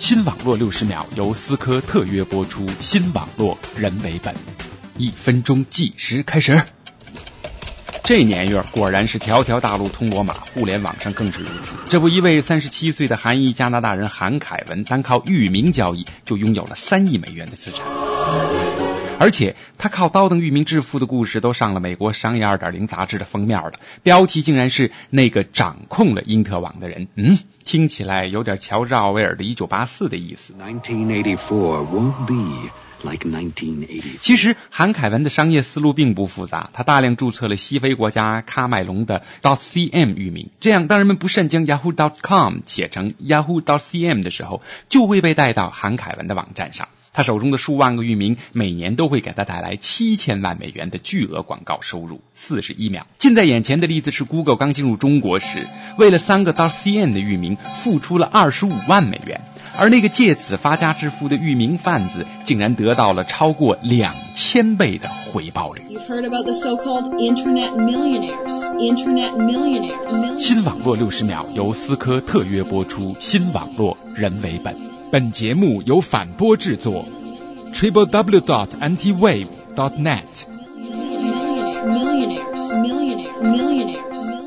新网络六十秒由思科特约播出，新网络人为本，一分钟计时开始。这年月果然是条条大路通罗马，互联网上更是如此。这不，一位三十七岁的韩裔加拿大人韩凯文，单靠域名交易就拥有了三亿美元的资产，而且他靠高登域名致富的故事都上了美国商业二点零杂志的封面了，标题竟然是那个掌控了因特网的人。嗯，听起来有点乔治奥威尔的《一九八四》的意思。Like 其实，韩凯文的商业思路并不复杂，他大量注册了西非国家喀麦隆的 .dot.cm 域名，这样当人们不慎将 yahoo.com 写成 yahoo.cm 的时候，就会被带到韩凯文的网站上。他手中的数万个域名，每年都会给他带来七千万美元的巨额广告收入。四十一秒，近在眼前的例子是，Google 刚进入中国时，为了三个 .dot.cn 的域名，付出了二十五万美元。而那个借此发家致富的域名贩子，竟然得到了超过两千倍的回报率。新网络六十秒由思科特约播出，新网络人为本。本节目由反播制作，triple w dot anti wave dot net。millionaires, millionaires, millionaires, millionaires.